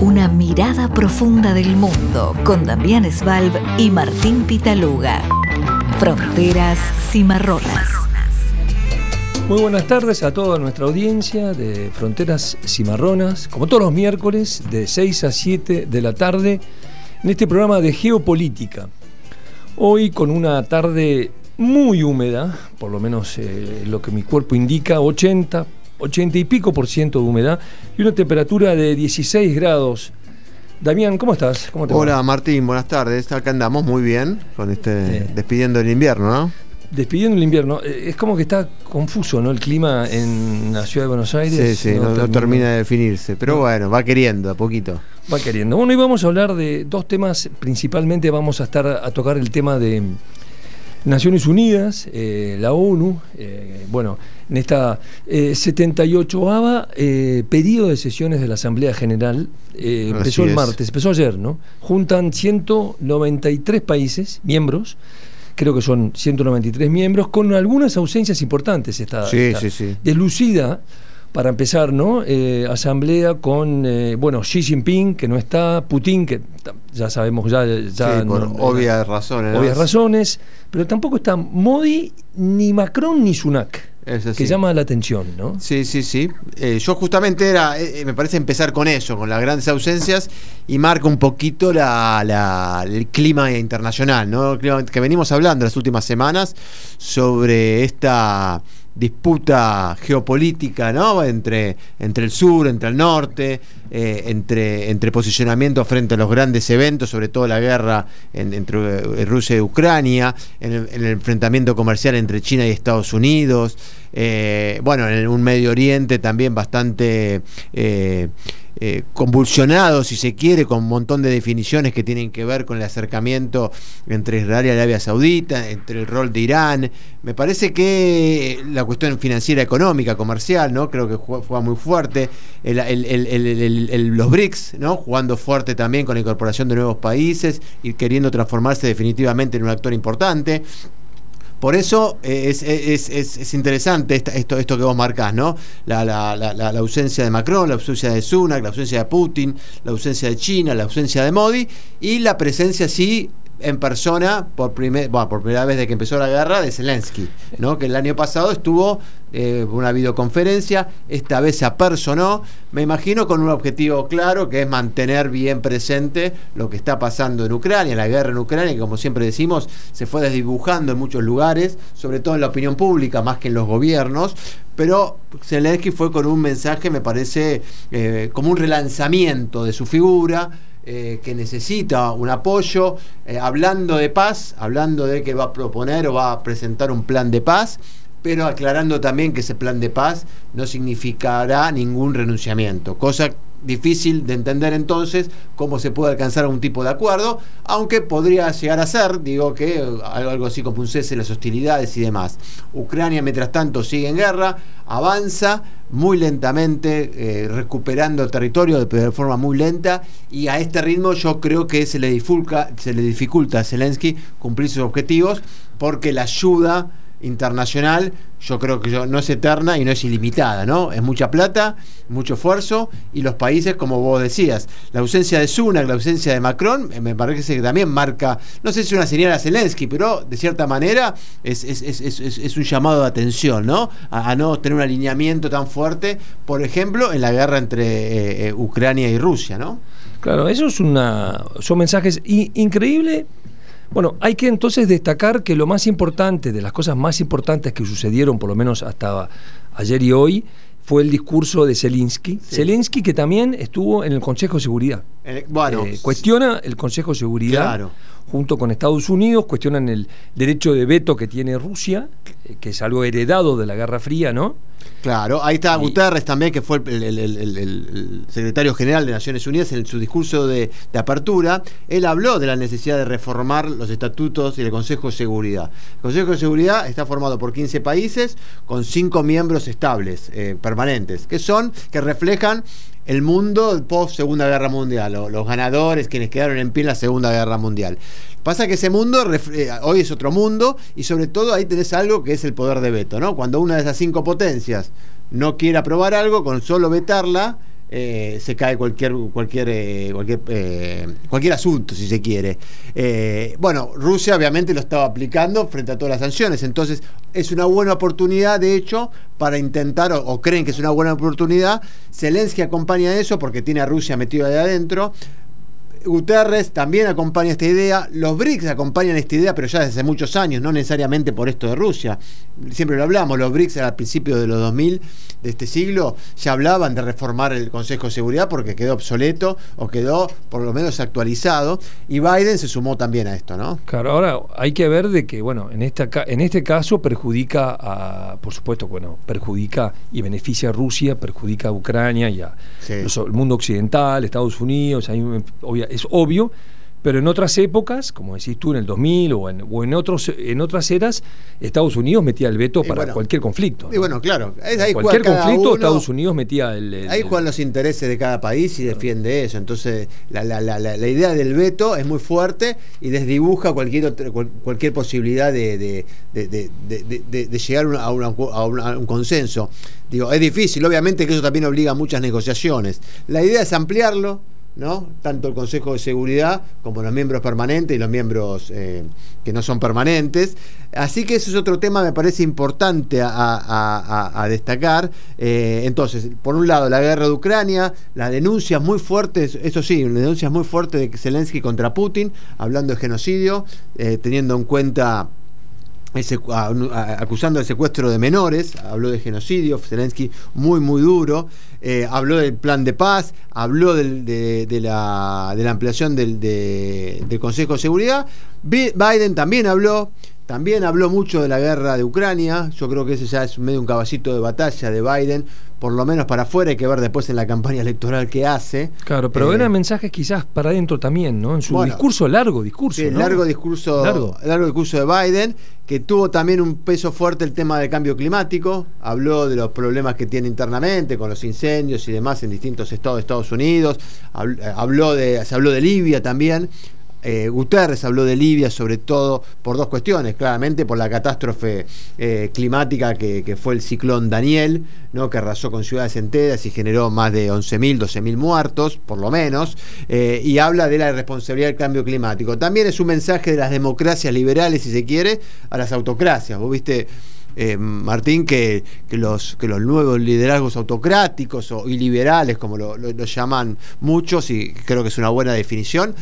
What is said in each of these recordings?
Una mirada profunda del mundo con Damián Svalb y Martín Pitaluga. Fronteras cimarronas. Muy buenas tardes a toda nuestra audiencia de Fronteras Cimarronas, como todos los miércoles de 6 a 7 de la tarde, en este programa de geopolítica. Hoy con una tarde muy húmeda, por lo menos eh, lo que mi cuerpo indica, 80, 80 y pico por ciento de humedad y una temperatura de 16 grados. Damián, ¿cómo estás? ¿Cómo te Hola Martín, buenas tardes. Acá andamos muy bien con este despidiendo el invierno, ¿no? Despidiendo el invierno. Eh, es como que está confuso, ¿no? El clima en la ciudad de Buenos Aires. Sí, sí, no, termina, de definirse. Pero bueno, va queriendo a poquito. Va queriendo. Bueno, hoy vamos a hablar de dos temas. Principalmente vamos a estar a tocar el tema de Naciones Unidas, eh, la ONU, eh, bueno, en esta 78ava eh, periodo de sesiones de la Asamblea General, empezó el martes, empezó ayer, ¿no? Juntan 193 países, miembros, creo que son 193 miembros, con algunas ausencias importantes esta, sí, sí, sí. deslucida para empezar, ¿no? Eh, asamblea con, eh, bueno, Xi Jinping, que no está, Putin, que ya sabemos, ya... ya por obvias razones. Obvias razones, pero tampoco está Modi, ni Macron, ni Sunak. Que llama la atención, ¿no? Sí, sí, sí. Eh, yo justamente era, me parece empezar con eso, con las grandes ausencias, y marca un poquito la, el clima internacional, ¿no? El clima que venimos hablando las últimas semanas sobre esta disputa geopolítica ¿no? entre, entre el sur, entre el norte, eh, entre, entre posicionamiento frente a los grandes eventos, sobre todo la guerra entre eh, Rusia y Ucrania, en el, enfrentamiento comercial entre China y Estados Unidos, eh, bueno, en un Medio Oriente también bastante eh, convulsionado, si se quiere, con un montón de definiciones que tienen que ver con el acercamiento entre Israel y Arabia Saudita, entre el rol de Irán. Me parece que la cuestión financiera, económica, comercial, ¿no? Creo que juega, muy fuerte. los BRICS, ¿no? Jugando fuerte también con la incorporación de nuevos países y queriendo transformarse definitivamente en un actor importante. Por eso eh, es, interesante esto, esto que vos marcás, ¿no? La, ausencia de Macron, la ausencia de Sunak, la ausencia de Putin, la ausencia de China, la ausencia de Modi y la presencia, sí, en persona por, primer, por primera vez desde que empezó la guerra de Zelensky, ¿no? que el año pasado estuvo eh, una videoconferencia, esta vez se apersonó, me imagino con un objetivo claro que es mantener bien presente lo que está pasando en Ucrania, la guerra en Ucrania, que como siempre decimos, se fue desdibujando en muchos lugares, sobre todo en la opinión pública, más que en los gobiernos, pero Zelensky fue con un mensaje, me parece, eh, como un relanzamiento de su figura, eh, que necesita un apoyo, eh, hablando de paz, hablando de que va a proponer o va a presentar un plan de paz, pero aclarando también que ese plan de paz no significará ningún renunciamiento, cosa difícil de entender entonces cómo se puede alcanzar algún tipo de acuerdo, aunque podría llegar a ser, digo que algo así como un cese las hostilidades y demás. Ucrania, mientras tanto, sigue en guerra, avanza muy lentamente, eh, recuperando territorio de forma muy lenta, y a este ritmo yo creo que se le, se le dificulta a Zelensky cumplir sus objetivos, porque la ayuda internacional, yo creo que no es eterna y no es ilimitada, ¿no? Es mucha plata, mucho esfuerzo y los países, como vos decías, la ausencia de Sunak, la ausencia de Macron, eh, me parece que también marca, no sé si una señal a Zelensky, pero de cierta manera es, es, un llamado de atención, ¿no? A, no tener un alineamiento tan fuerte, por ejemplo, en la guerra entre eh, eh, Ucrania y Rusia, ¿no? Claro, eso es una, son mensajes increíbles bueno, hay que entonces destacar que lo más importante, de las cosas más importantes que sucedieron, por lo menos hasta ayer y hoy, fue el discurso de Zelensky. Zelensky que también estuvo en el Consejo de Seguridad. Eh, bueno, eh, cuestiona el Consejo de Seguridad junto con Estados Unidos, cuestionan el derecho de veto que tiene Rusia, que es algo heredado de la Guerra Fría, ¿no? Claro, ahí está Guterres también, que fue el, secretario general de Naciones Unidas en su discurso de, apertura. Él habló de la necesidad de reformar los estatutos y el Consejo de Seguridad. El Consejo de Seguridad está formado por 15 países con 5 miembros estables, eh, permanentes, que son, que reflejan el mundo post Segunda Guerra Mundial, los ganadores, quienes quedaron en pie en la Segunda Guerra Mundial. Pasa que ese mundo eh, hoy es otro mundo y sobre todo ahí tenés algo que es el poder de veto, ¿no? Cuando una de esas cinco potencias no quiere aprobar algo, con solo vetarla, eh, se cae cualquier cualquier eh, eh, cualquier asunto si se quiere. Bueno Rusia obviamente lo estaba aplicando frente a todas las sanciones. Entonces es una buena oportunidad de hecho para intentar o, creen que es una buena oportunidad. Zelensky acompaña eso porque tiene a Rusia metido ahí adentro Guterres también acompaña esta idea, los BRICS acompañan esta idea, pero ya desde hace muchos años, no necesariamente por esto de Rusia. Siempre lo hablamos, los BRICS al principio de los 2000 de este siglo ya hablaban de reformar el Consejo de Seguridad porque quedó obsoleto o quedó por lo menos actualizado y Biden se sumó también a esto, ¿no? Claro, ahora hay que ver de que, bueno, en, esta, en este caso perjudica a, por supuesto, bueno, perjudica y beneficia a Rusia, perjudica a Ucrania y a el mundo occidental, Estados Unidos, hay, es obvio, pero en otras épocas, como decís tú, en el 2000 o en, o en, otros, en otras eras, Estados Unidos metía el veto para cualquier conflicto. Y bueno, claro. Ahí cualquier conflicto, Estados Unidos metía el, Ahí juegan los intereses de cada país y defiende eso. Entonces, la, la, la, la, idea del veto es muy fuerte y desdibuja cualquier, cualquier posibilidad de, de, de, de llegar a, a un consenso. Digo, es difícil, obviamente que eso también obliga a muchas negociaciones. La idea es ampliarlo ¿no? tanto el Consejo de Seguridad como los miembros permanentes y los miembros eh, que no son permanentes. Así que ese es otro tema, me parece importante a, destacar. Eh, entonces, por un lado, la guerra de Ucrania, las denuncias muy fuertes, eso sí, denuncias muy fuertes de Zelensky contra Putin, hablando de genocidio, eh, teniendo en cuenta acusando el secuestro de menores, habló de genocidio, Zelensky muy, muy duro, eh, habló del plan de paz, habló de, la, ampliación del, del Consejo de Seguridad, Biden también habló, también habló mucho de la guerra de Ucrania, yo creo que ese ya es medio un caballito de batalla de Biden, por lo menos para afuera, hay que ver después en la campaña electoral que hace. Claro, pero eh, eran mensajes quizás para adentro también, ¿no? En su discurso, largo discurso. Sí, largo discurso, largo. largo discurso de Biden, que tuvo también un peso fuerte el tema del cambio climático, habló de los problemas que tiene internamente con los incendios y demás en distintos estados de Estados Unidos, habló de, se habló de Libia también, eh, Guterres habló de Libia sobre todo por dos cuestiones, claramente por la catástrofe eh, climática que, fue el ciclón Daniel, ¿no? que arrasó con ciudades enteras y generó más de 11.000, 12.000 muertos, por lo menos, eh, y habla de la responsabilidad del cambio climático. También es un mensaje de las democracias liberales, si se quiere, a las autocracias. Vos viste... Martín, que, los, que los nuevos liderazgos autocráticos o, y como lo, llaman muchos, y creo que es una buena definición,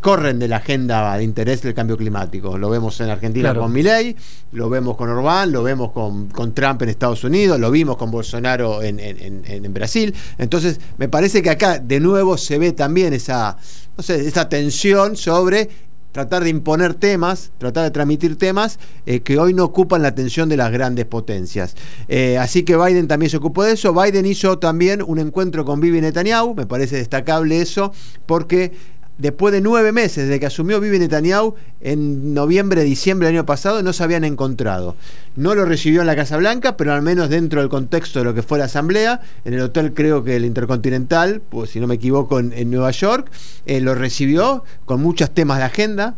corren de la agenda de interés del cambio climático. Lo vemos en Argentina con Milei, lo vemos con Orbán, lo vemos con, Trump en Estados Unidos, lo vimos con Bolsonaro en, en, Brasil. Entonces, me parece que acá de nuevo se ve también esa, no sé, esa tensión sobre tratar de imponer temas, tratar de transmitir temas eh, que hoy no ocupan la atención de las grandes potencias. Eh, así que Biden también se ocupó de eso. Biden hizo también un encuentro con Bibi Netanyahu, me parece destacable eso, porque después de nueve meses desde que asumió Bibi Netanyahu, en noviembre, diciembre del año pasado, no se habían encontrado. No lo recibió en la Casa Blanca, pero al menos dentro del contexto de lo que fue la asamblea, en el hotel creo que el Intercontinental, pues si no me equivoco, en, Nueva York, eh, lo recibió con muchos temas de agenda,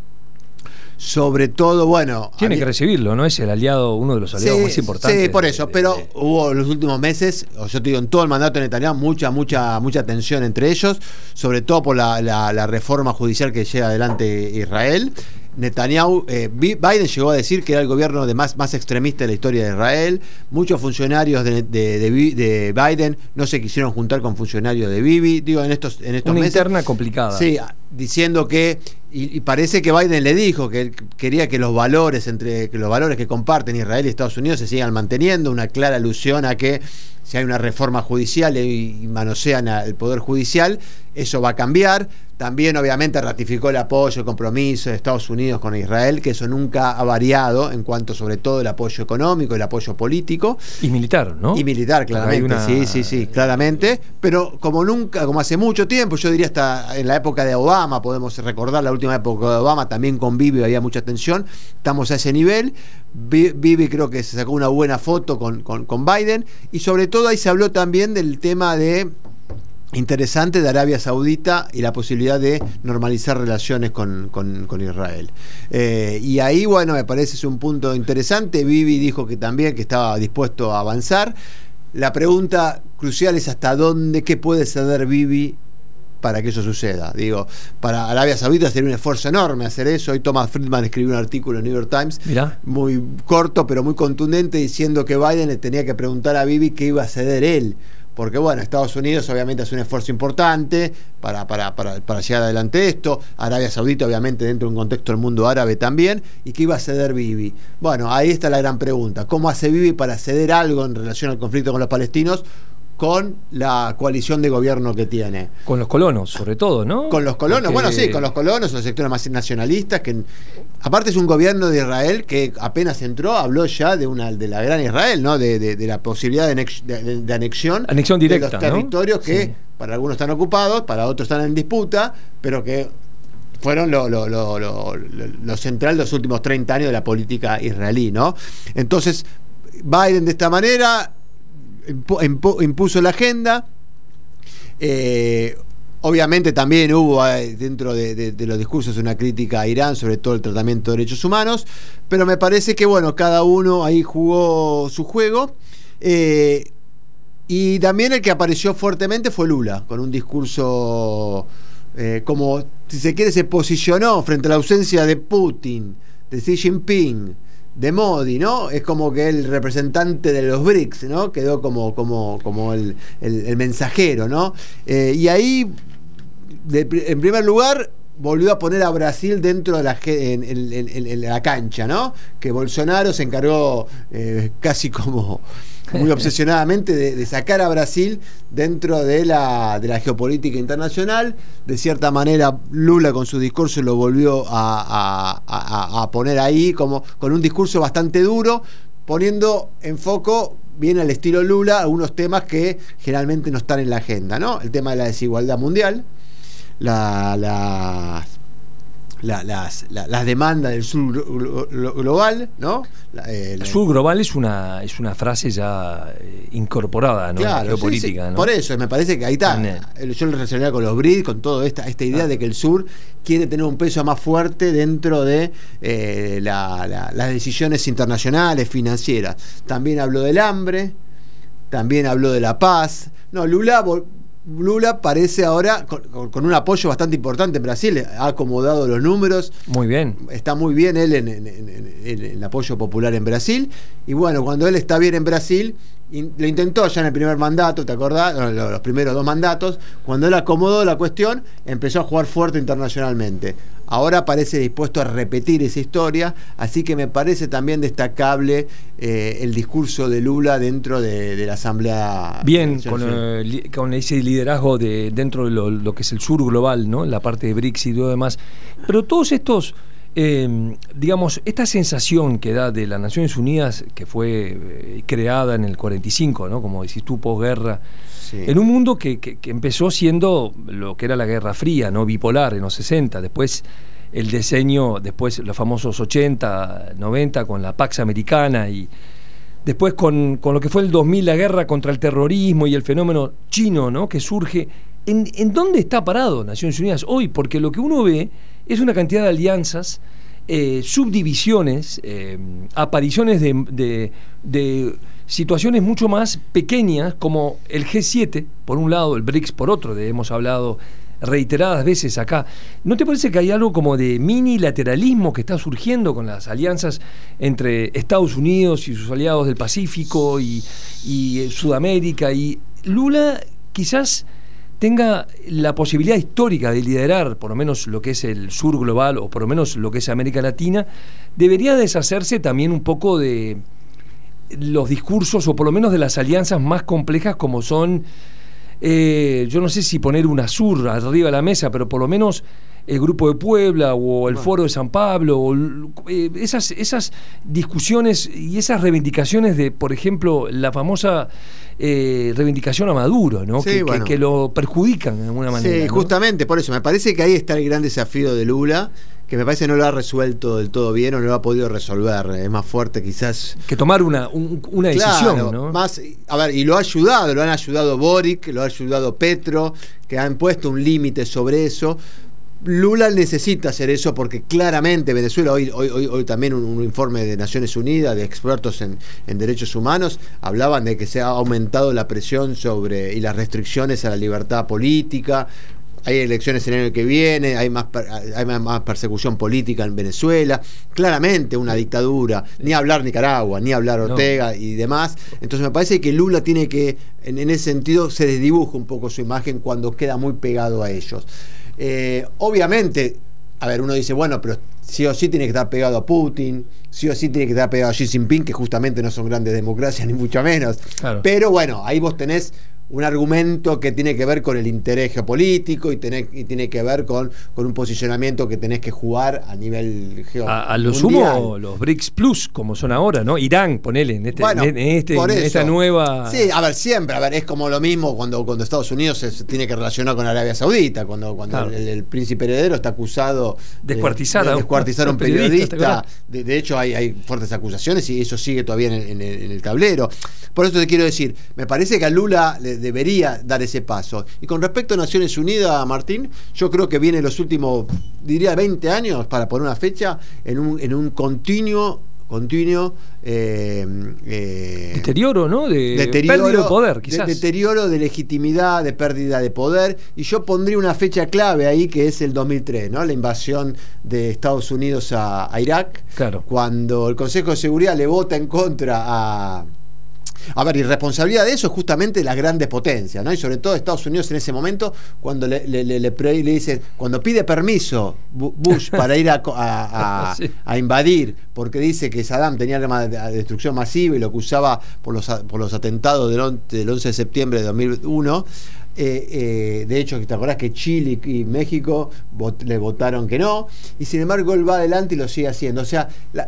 sobre todo, bueno. Tiene que recibirlo, ¿no? Es el aliado, uno de los aliados más importantes. Sí, por eso, pero hubo los últimos meses, o yo te digo, en todo el mandato de Netanyahu, mucha, mucha, mucha tensión entre ellos, sobre todo por la, la reforma judicial que lleva adelante Israel. Netanyahu, eh, Biden llegó a decir que era el gobierno de más, más extremista de la historia de Israel. Muchos funcionarios de, Biden no se quisieron juntar con funcionarios de Bibi. Digo, en estos, en estos Una interna complicada. Sí, diciendo que y, parece que Biden le dijo que él quería que los valores entre que los valores que comparten Israel y Estados Unidos se sigan manteniendo, una clara alusión a que si hay una reforma judicial y manosean al poder judicial, eso va a cambiar. También obviamente ratificó el apoyo, el compromiso de Estados Unidos con Israel, que eso nunca ha variado en cuanto sobre todo el apoyo económico, el apoyo político. Y militar, ¿no? Y militar, claramente. Sí, sí, sí, claramente. Pero como nunca, como hace mucho tiempo, yo diría hasta en la época de Obama, podemos recordar la última época de Obama, también con Bibi había mucha tensión. Estamos a ese nivel. Bibi creo que se sacó una buena foto con, con Biden. Y sobre todo ahí se habló también del tema de interesante de Arabia Saudita y la posibilidad de normalizar relaciones con, Israel. Eh, y ahí, bueno, me parece es un punto interesante. Bibi dijo que también que estaba dispuesto a avanzar. La pregunta crucial es hasta dónde, qué puede ceder Bibi para que eso suceda. Digo, para Arabia Saudita sería un esfuerzo enorme hacer eso. Hoy Thomas Friedman escribió un artículo en New York Times, muy corto pero muy contundente, diciendo que Biden le tenía que preguntar a Bibi qué iba a ceder él. Porque bueno, Estados Unidos obviamente hace un esfuerzo importante para, para, para, para llegar adelante esto, Arabia Saudita obviamente dentro de un contexto del mundo árabe también, y qué iba a ceder Bibi. Bueno, ahí está la gran pregunta, ¿cómo hace Bibi para ceder algo en relación al conflicto con los palestinos? Con la coalición de gobierno que tiene. Con los colonos, sobre todo, ¿no? Con los colonos, bueno, sí, con los colonos, los sectores más nacionalistas, que aparte es un gobierno de Israel que apenas entró, habló ya de una de la gran Israel, ¿no? De, la posibilidad de, anexión, anexión directa, de los territorios que para algunos están ocupados, para otros están en disputa, pero que fueron lo, lo, lo, lo, central de los últimos 30 años de la política israelí, ¿no? Entonces, Biden de esta manera impuso la agenda. Eh, obviamente también hubo eh, dentro de, los discursos una crítica a Irán sobre todo el tratamiento de derechos humanos, pero me parece que bueno, cada uno ahí jugó su juego. Eh, y también el que apareció fuertemente fue Lula, con un discurso como, si se quiere, se posicionó frente a la ausencia de Putin, de Xi Jinping, de Modi, ¿no? Es como que el representante de los BRICS, ¿no? Quedó como, como, como el, mensajero, ¿no? Eh, y ahí, en primer lugar, volvió a poner a Brasil dentro de la, en, la cancha, ¿no? Que Bolsonaro se encargó eh, casi como muy obsesionadamente de, sacar a Brasil dentro de la, de la geopolítica internacional. De cierta manera, Lula con su discurso lo volvió a, poner ahí como con un discurso bastante duro, poniendo en foco bien al estilo Lula algunos temas que generalmente no están en la agenda, ¿no? El tema de la desigualdad mundial, la, la las, las, demandas del sur global, ¿no? Eh, el sur global es una, es una frase ya eh, incorporada, ¿no? Claro, geopolítica, Por eso, me parece que ahí está. Yo lo relacionaría con los BRICS, con toda esta, esta idea ah. de que el sur quiere tener un peso más fuerte dentro de eh, las decisiones internacionales, financieras. También habló del hambre, también habló de la paz. No, Lula Lula parece ahora con, un apoyo bastante importante en Brasil, ha acomodado los números. Muy bien. Está muy bien él en, el apoyo popular en Brasil. Y bueno, cuando él está bien en Brasil, lo intentó ya en el primer mandato, ¿te acordás? Los primeros dos mandatos. Cuando él acomodó la cuestión, empezó a jugar fuerte internacionalmente. Ahora parece dispuesto a repetir esa historia, así que me parece también destacable eh, el discurso de Lula dentro de, la Asamblea. Bien, con, ese liderazgo de, dentro de lo, que es el sur global, ¿no? la parte de BRICS y todo demás. Pero todos estos, eh, digamos, esta sensación que da de las Naciones Unidas, que fue eh, creada en el 45, ¿no? como decís tú, posguerra, en un mundo que, empezó siendo lo que era la Guerra Fría, no bipolar en los 60, después el diseño, después los famosos 80, 90 con la Pax Americana y después con, lo que fue el 2000, la guerra contra el terrorismo y el fenómeno chino ¿no? que surge. ¿En, dónde está parado Naciones Unidas hoy? Porque lo que uno ve es una cantidad de alianzas, eh, subdivisiones, eh, apariciones de situaciones mucho más pequeñas como el G7, por un lado, el BRICS por otro, de hemos hablado reiteradas veces acá. ¿No te parece que hay algo como de minilateralismo que está surgiendo con las alianzas entre Estados Unidos y sus aliados del Pacífico y, y Sudamérica? Y Lula quizás tenga la posibilidad histórica de liderar por lo menos lo que es el sur global o por lo menos lo que es América Latina, debería deshacerse también un poco de los discursos, o por lo menos de las alianzas más complejas como son, eh, yo no sé si poner una sur arriba de la mesa, pero por lo menos el Grupo de Puebla o el Foro de San Pablo, o, eh, esas, esas discusiones y esas reivindicaciones de, por ejemplo, la famosa eh, reivindicación a Maduro, ¿no? que, que, lo perjudican de alguna manera. Sí, justamente, por eso, me parece que ahí está el gran desafío de Lula que me parece no lo ha resuelto del todo bien o no lo ha podido resolver. Es más fuerte quizás. Que tomar una, una decisión, ¿no? Más, a ver, y lo ha ayudado, lo han ayudado Boric, lo ha ayudado Petro, que han puesto un límite sobre eso. Lula necesita hacer eso porque claramente Venezuela, hoy, hoy, hoy, también un, informe de Naciones Unidas, de expertos en, derechos humanos, hablaban de que se ha aumentado la presión sobre y las restricciones a la libertad política. Hay elecciones el año que viene, hay más, hay más persecución política en Venezuela, claramente una dictadura, ni hablar Nicaragua, ni hablar Ortega y demás. Entonces me parece que Lula tiene que, en, en ese sentido, se desdibuja un poco su imagen cuando queda muy pegado a ellos. Eh, obviamente, a ver, uno dice, bueno, pero sí o sí tiene que estar pegado a Putin, sí o sí tiene que estar pegado a Xi Jinping, que justamente no son grandes democracias, ni mucho menos. Pero bueno, ahí vos tenés un argumento que tiene que ver con el interés geopolítico y, y tiene que ver con, con, un posicionamiento que tenés que jugar a nivel geopolítico. A, lo sumo los BRICS Plus, como son ahora, ¿no? Irán, ponele, en, este, en, este, esta nueva... Sí, a ver, siempre, a ver, es como lo mismo cuando, cuando Estados Unidos se, tiene que relacionar con Arabia Saudita, cuando, cuando el, príncipe heredero está acusado de descuartizar, de, descuartizar a un periodista. de, hecho, hay, hay, fuertes acusaciones y eso sigue todavía en, el, tablero. Por eso te quiero decir, me parece que a Lula debería dar ese paso. Y con respecto a Naciones Unidas, Martín, yo creo que viene los últimos, diría 20 años, para poner una fecha, en un, en un continuo continuo eh, eh, deterioro, ¿no? De deterioro, pérdida de poder, quizás. deterioro de legitimidad, de pérdida de poder. Y yo pondría una fecha clave ahí que es el 2003, ¿no? La invasión de Estados Unidos a, a Irak. Claro. Cuando el Consejo de Seguridad le vota en contra a a ver, y responsabilidad de eso es justamente las grandes potencias, ¿no? Y sobre todo Estados Unidos en ese momento, cuando le, le, le, le dice, cuando pide permiso Bush para ir a, invadir, porque dice que Saddam tenía arma de destrucción masiva y lo que usaba por los, por los atentados del, del 11 de septiembre de 2001, eh, eh, de hecho, te acordás que Chile y México le votaron que no, y sin embargo él va adelante y lo sigue haciendo. O sea, la,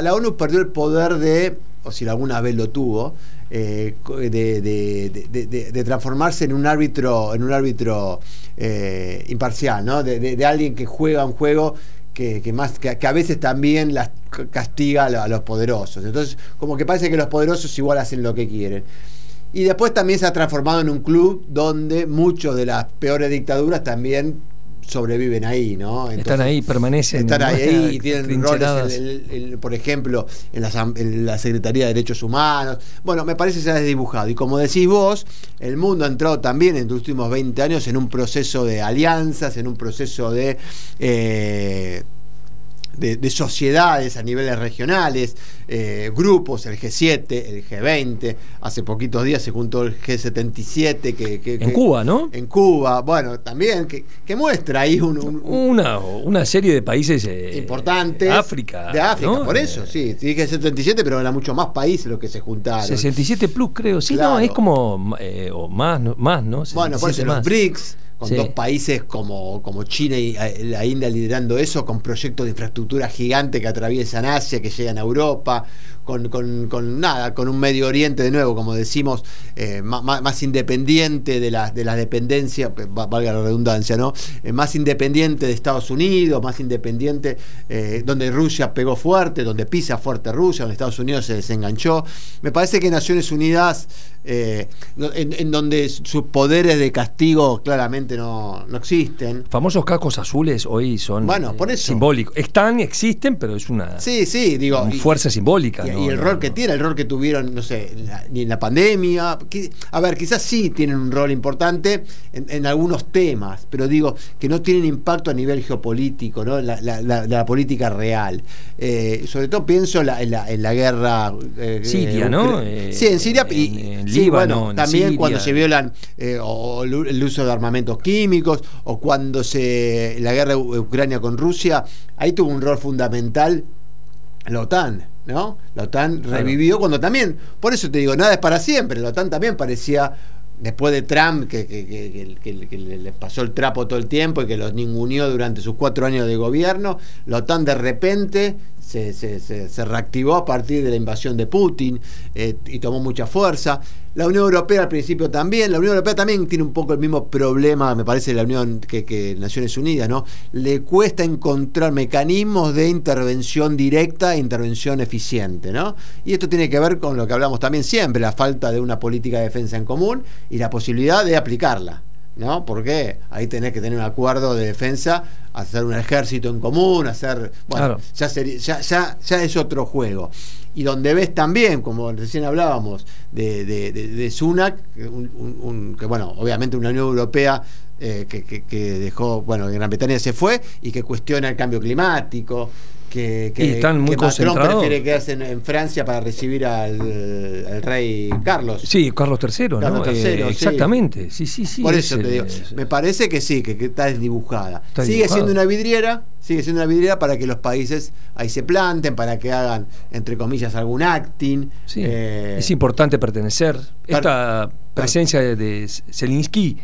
la ONU perdió el poder de o si alguna vez lo tuvo, eh, de, transformarse en un árbitro, en un árbitro eh, imparcial, ¿no? De, alguien que juega un juego que, más, que, a veces también las castiga a los poderosos. Entonces, como que parece que los poderosos igual hacen lo que quieren. Y después también se ha transformado en un club donde muchos de las peores dictaduras también sobreviven ahí, ¿no? están ahí, permanecen. Están ahí y tienen roles, por ejemplo, en la, Secretaría de Derechos Humanos. Bueno, me parece que se ha desdibujado. Y como decís vos, el mundo ha entrado también en los últimos 20 años en un proceso de alianzas, en un proceso de... Eh, de, sociedades a niveles regionales, eh, grupos, el G7, el G20, hace poquitos días se juntó el G77 que, en Cuba, ¿no? En Cuba, bueno, también que, muestra ahí una, una serie de países eh, importantes. África. De África, por eso, sí, dije G77, pero eran mucho más países los que se juntaron. 67 plus, creo, sí, no, es como, eh, o más, más, ¿no? bueno, por eso los BRICS con dos países como, como China y eh, la India liderando eso, con proyectos de infraestructura gigante que atraviesan Asia, que llegan a Europa, con, con, nada, con un Medio Oriente de nuevo, como decimos, eh, más, independiente de las de la dependencias, valga la redundancia, ¿no? Eh, más independiente de Estados Unidos, más independiente, donde Rusia pegó fuerte, donde pisa fuerte Rusia, donde Estados Unidos se desenganchó. Me parece que Naciones Unidas, en donde sus poderes de castigo claramente no, no existen. Famosos cascos azules hoy son bueno, por eso. simbólicos. Están, existen, pero es una sí, sí, digo, fuerza simbólica. Y, el rol que tiene, el rol que tuvieron, no sé, ni en la pandemia. a ver, quizás sí tienen un rol importante en, algunos temas, pero digo que no tienen impacto a nivel geopolítico, ¿no? La, la, política real. Eh, sobre todo pienso en la, en la, guerra. Eh, Siria, ¿no? sí, en Siria. y, en Líbano, también cuando se violan eh, o el uso de armamentos químicos, o cuando se la guerra de Ucrania con Rusia, ahí tuvo un rol fundamental la OTAN, ¿no? La OTAN revivió cuando también, por eso te digo, nada es para siempre, la OTAN también parecía después de Trump, que, que, le pasó el trapo todo el tiempo y que los ninguneó durante sus cuatro años de gobierno, la OTAN de repente se, se, reactivó a partir de la invasión de Putin eh, y tomó mucha fuerza. La Unión Europea al principio también, la Unión Europea también tiene un poco el mismo problema, me parece, la Unión que, que Naciones Unidas, ¿no? Le cuesta encontrar mecanismos de intervención directa e intervención eficiente, ¿no? Y esto tiene que ver con lo que hablamos también siempre, la falta de una política de defensa en común y la posibilidad de aplicarla. ¿No? Porque ahí tenés que tener un acuerdo de defensa, hacer un ejército en común, hacer. Bueno, ya, ya, ya, ya es otro juego. Y donde ves también, como recién hablábamos, de, de, de, Sunak, un, que bueno, obviamente una Unión Europea eh, que, que, dejó, bueno, Gran Bretaña se fue y que cuestiona el cambio climático, que, que, están muy concentrados. prefiere quedarse en, Francia para recibir al, rey Carlos. Sí, Carlos III, Carlos III, eh, exactamente, sí, sí, sí. Por eso te digo, me parece que sí, que, está desdibujada. sigue siendo una vidriera, sigue siendo una vidriera para que los países ahí se planten, para que hagan, entre comillas, algún acting. Eh, es importante pertenecer. Esta presencia de, de Zelinsky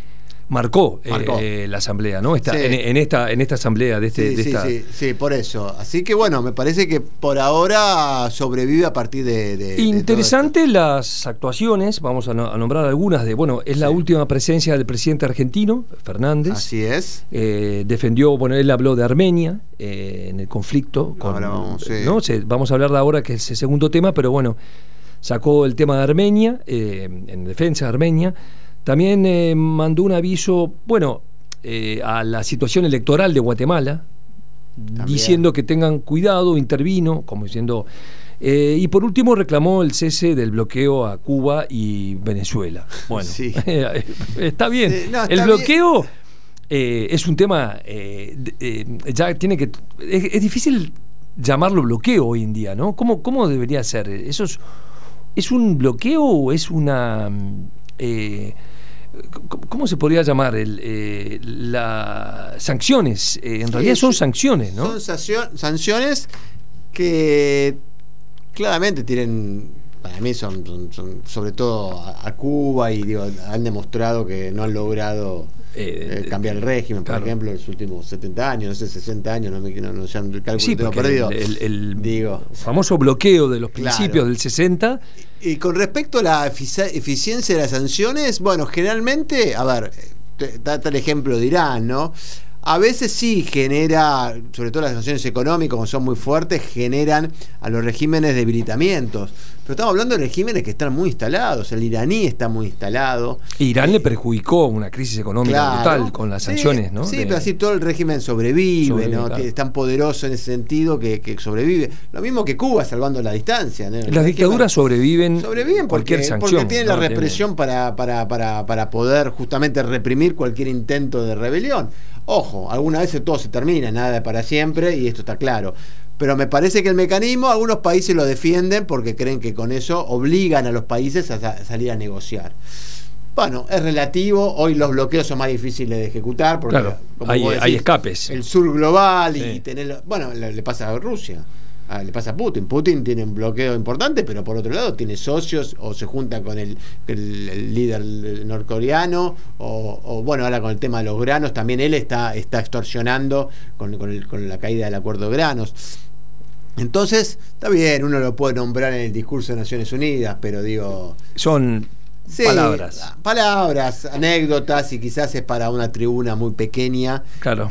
marcó, eh, la asamblea, ¿no? Está, en, esta, en esta asamblea de este. Sí, sí, sí, por eso. Así que bueno, me parece que por ahora sobrevive a partir de. Interesante las actuaciones, vamos a, nombrar algunas de. Bueno, es la última presencia del presidente argentino, Fernández. Así es. Eh, defendió, bueno, él habló de Armenia eh, en el conflicto. Con, vamos, ¿no? vamos a hablar de ahora, que es el segundo tema, pero bueno, sacó el tema de Armenia, en defensa de Armenia. También eh, mandó un aviso, bueno, eh, a la situación electoral de Guatemala, diciendo que tengan cuidado, intervino, como diciendo... Eh, y por último reclamó el cese del bloqueo a Cuba y Venezuela. Bueno, está bien. el bloqueo es un tema, ya tiene que... Es, difícil llamarlo bloqueo hoy en día, ¿no? ¿Cómo, cómo debería ser? ¿Eso es, es un bloqueo o es una... ¿Cómo se podría llamar? El, eh, las sanciones. Eh, en realidad son sanciones, ¿no? Son sanciones que claramente tienen, para mí son, sobre todo a, Cuba y digo, han demostrado que no han logrado eh, cambiar el régimen, por ejemplo, en los últimos 70 años, no sé, 60 años, no me no, no, el cálculo sí, perdido. El, digo, famoso bloqueo de los principios del 60 y con respecto a la eficiencia de las sanciones, bueno, generalmente, a ver, data el ejemplo de Irán, ¿no? A veces sí genera, sobre todo las sanciones económicas, como son muy fuertes, generan a los regímenes debilitamientos. Pero estamos hablando de regímenes que están muy instalados. El iraní está muy instalado. Irán le perjudicó una crisis económica brutal con las sanciones, ¿no? Sí, pero así todo el régimen sobrevive, ¿no? Es tan poderoso en ese sentido que, sobrevive. Lo mismo que Cuba, salvando la distancia. Las dictaduras sobreviven, sobreviven porque, cualquier sanción. Porque tienen la represión para, para, para, para poder justamente reprimir cualquier intento de rebelión. Ojo, alguna vez todo se termina, nada para siempre, y esto está claro pero me parece que el mecanismo algunos países lo defienden porque creen que con eso obligan a los países a, salir a negociar. Bueno, es relativo, hoy los bloqueos son más difíciles de ejecutar porque hay, escapes. El sur global y tener... Bueno, le, pasa a Rusia. Le pasa a Putin. Putin tiene un bloqueo importante, pero por otro lado tiene socios o se junta con el, líder norcoreano o, bueno, ahora con el tema de los granos, también él está, está extorsionando con, con la caída del acuerdo de granos. Entonces, está bien, uno lo puede nombrar en el discurso de Naciones Unidas, pero digo... Son palabras. Palabras, anécdotas y quizás es para una tribuna muy pequeña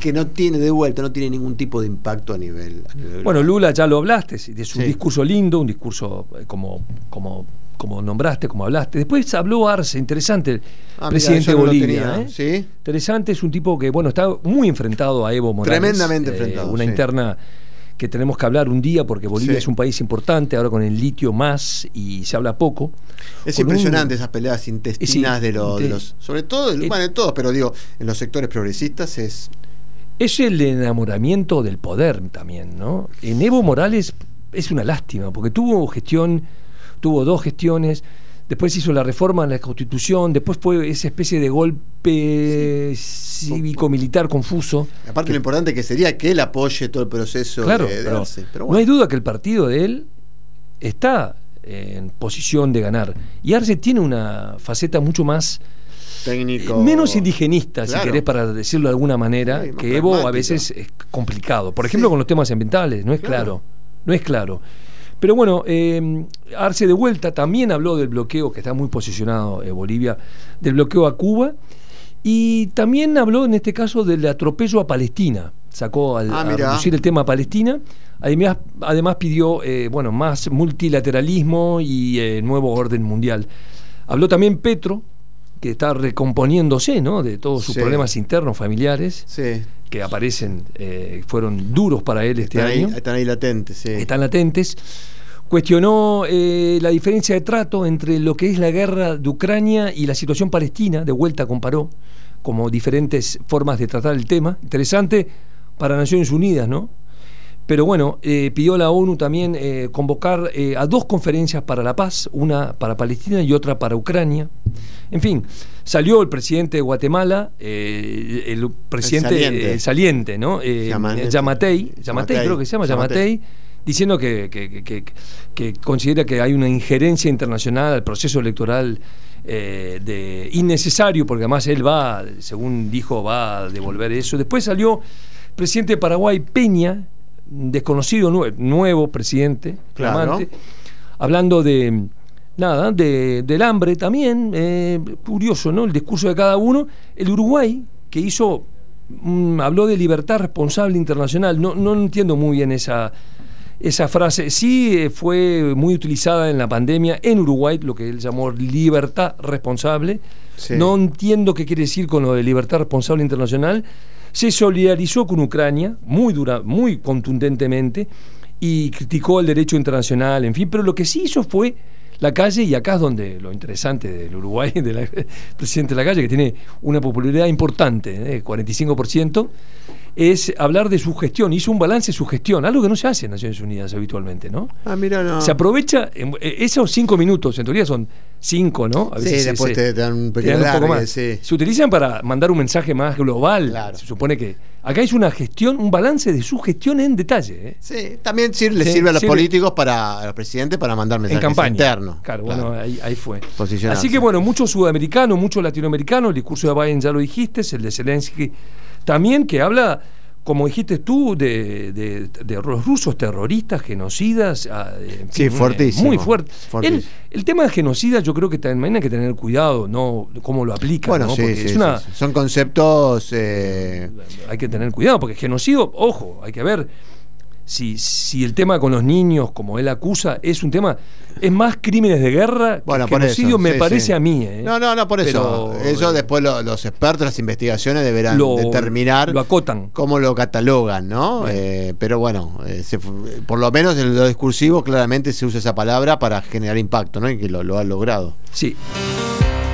que no tiene de vuelta, no tiene ningún tipo de impacto a nivel. bueno, Lula ya lo hablaste, es un discurso lindo, un discurso eh, como, como, como nombraste, como hablaste. Después habló Arce, interesante, el ah, presidente de Bolivia. ¿eh? Interesante, es un tipo que, bueno, está muy enfrentado a Evo Morales. Tremendamente eh, enfrentado. Una interna que tenemos que hablar un día porque Bolivia es un país importante, ahora con el litio más y se habla poco. Es impresionante esas peleas intestinas de, los, sobre todo, bueno, de todos, pero digo, en los sectores progresistas es... Es el enamoramiento del poder también, ¿no? En Evo Morales es una lástima, porque tuvo gestión, tuvo dos gestiones, después hizo la reforma en la Constitución, después fue esa especie de golpe cívico-militar confuso. Aparte lo importante que sería que él apoye todo el proceso claro, de, pero, No hay duda que el partido de él está en posición de ganar. Y Arce tiene una faceta mucho más... Técnico. Menos indigenista, si querés, para decirlo de alguna manera, que Evo a veces es complicado. Por ejemplo, con los temas ambientales, no es claro. No es claro. Pero bueno, eh, Arce de vuelta también habló del bloqueo, que está muy posicionado eh, Bolivia, del bloqueo a Cuba, y también habló en este caso del atropello a Palestina. Sacó al, ah, a reducir el tema a Palestina. Además, además pidió eh, bueno, más multilateralismo y nuevo orden mundial. Habló también Petro, que está recomponiéndose, ¿no? De todos sus Sí. problemas internos, familiares, Sí. que aparecen, eh, fueron duros para él este Están ahí, año, están ahí latentes, sí. están latentes. Cuestionó eh, la diferencia de trato entre lo que es la guerra de Ucrania y la situación palestina, de vuelta comparó como diferentes formas de tratar el tema. Interesante para Naciones Unidas, ¿no? Pero bueno, eh, pidió a la ONU también eh, convocar eh, a dos conferencias para la paz, una para Palestina y otra para Ucrania. En fin, salió el presidente de Guatemala, el presidente saliente. saliente, ¿no? Yamatei. Yamatei, creo que se llama Yamatei. Yamatei, diciendo que, que- que- que- que considera que hay una injerencia internacional al proceso electoral eh, de innecesario, porque además él va, según dijo, va a devolver eso. Después salió presidente de Paraguay, Peña, desconocido nue- nuevo presidente, Claro. hablando de nada, de, del hambre también, eh, curioso, ¿no? El discurso de cada uno. El Uruguay, que hizo, mm, habló de libertad responsable internacional, no, no entiendo muy bien esa, esa frase. Sí eh, fue muy utilizada en la pandemia en Uruguay, lo que él llamó libertad responsable. Sí. No entiendo qué quiere decir con lo de libertad responsable internacional. Se solidarizó con Ucrania, muy dura, muy contundentemente, y criticó el derecho internacional, en fin, pero lo que sí hizo fue la calle, y acá es donde lo interesante del Uruguay, del presidente de la calle, que tiene una popularidad importante, eh, 45%, es hablar de su gestión. Hizo un balance de su gestión, algo que no se hace en Naciones Unidas habitualmente, ¿no? Ah, mira, no. Se aprovecha, eh, esos cinco minutos, en teoría son cinco, ¿no? A Sí, se- después se- te dan un pequeño dan un poco largue, más. sí. Se utilizan para mandar un mensaje más global. Claro. Se supone que acá es una gestión, un balance de su gestión en detalle. ¿eh? Sí, también sir- le Sí, sirve a los sirve. políticos para a los presidentes para mandar En mensajes campaña. internos. Claro, bueno, ahí, ahí fue. Así que bueno, mucho sudamericano, mucho latinoamericano. El discurso de Biden ya lo dijiste, es el de Zelensky también, que habla, como dijiste tú, de, de- de los rusos terroristas, genocidas. ah, en Sí, fin, fuertísimo, Muy fuerte. El, el tema de genocida, yo creo que también hay que tener cuidado, no cómo lo aplican. Bueno, ¿no? sí, sí, es una, son conceptos. eh, hay que tener cuidado, porque genocidio, ojo, hay que ver si, si el tema con los niños, como él acusa, es un tema, es más crímenes de guerra Bueno, que genocidio, me sí, parece sí. a mí. ¿eh? No, no, no, por eso. Pero, eso eh, después lo- los expertos, las investigaciones deberán Lo- determinar lo acotan. cómo lo catalogan, ¿no? Eh, pero bueno, eh, se por lo menos en lo discursivo claramente se usa esa palabra para generar impacto, ¿no? Y que lo, lo ha logrado. Sí,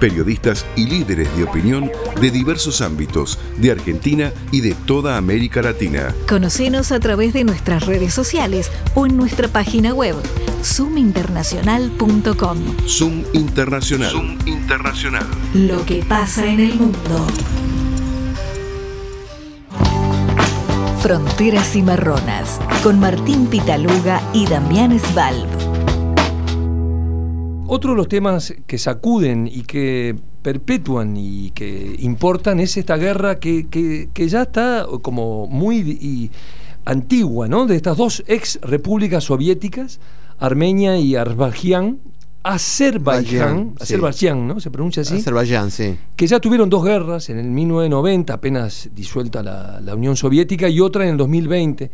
periodistas y líderes de opinión de diversos ámbitos de Argentina y de toda América Latina. Conocenos a través de nuestras redes sociales o en nuestra página web zoominternacional.com. Zoom Internacional. Zoom Internacional. Lo que pasa en el mundo. Fronteras Cimarronas, con Martín Pitaluga y Damián Svalb. Otro de los temas que sacuden y que perpetúan y que importan es esta guerra que, que- que ya está como muy y antigua, ¿no? De estas dos ex repúblicas soviéticas, Armenia y Azerbaiyán, Azerbaiyán, sí. Azerbaiyán, ¿no? Se pronuncia así Azerbaiyán, sí. que ya tuvieron dos guerras, en el 1990, apenas disuelta la, la Unión Soviética, y otra en el 2020.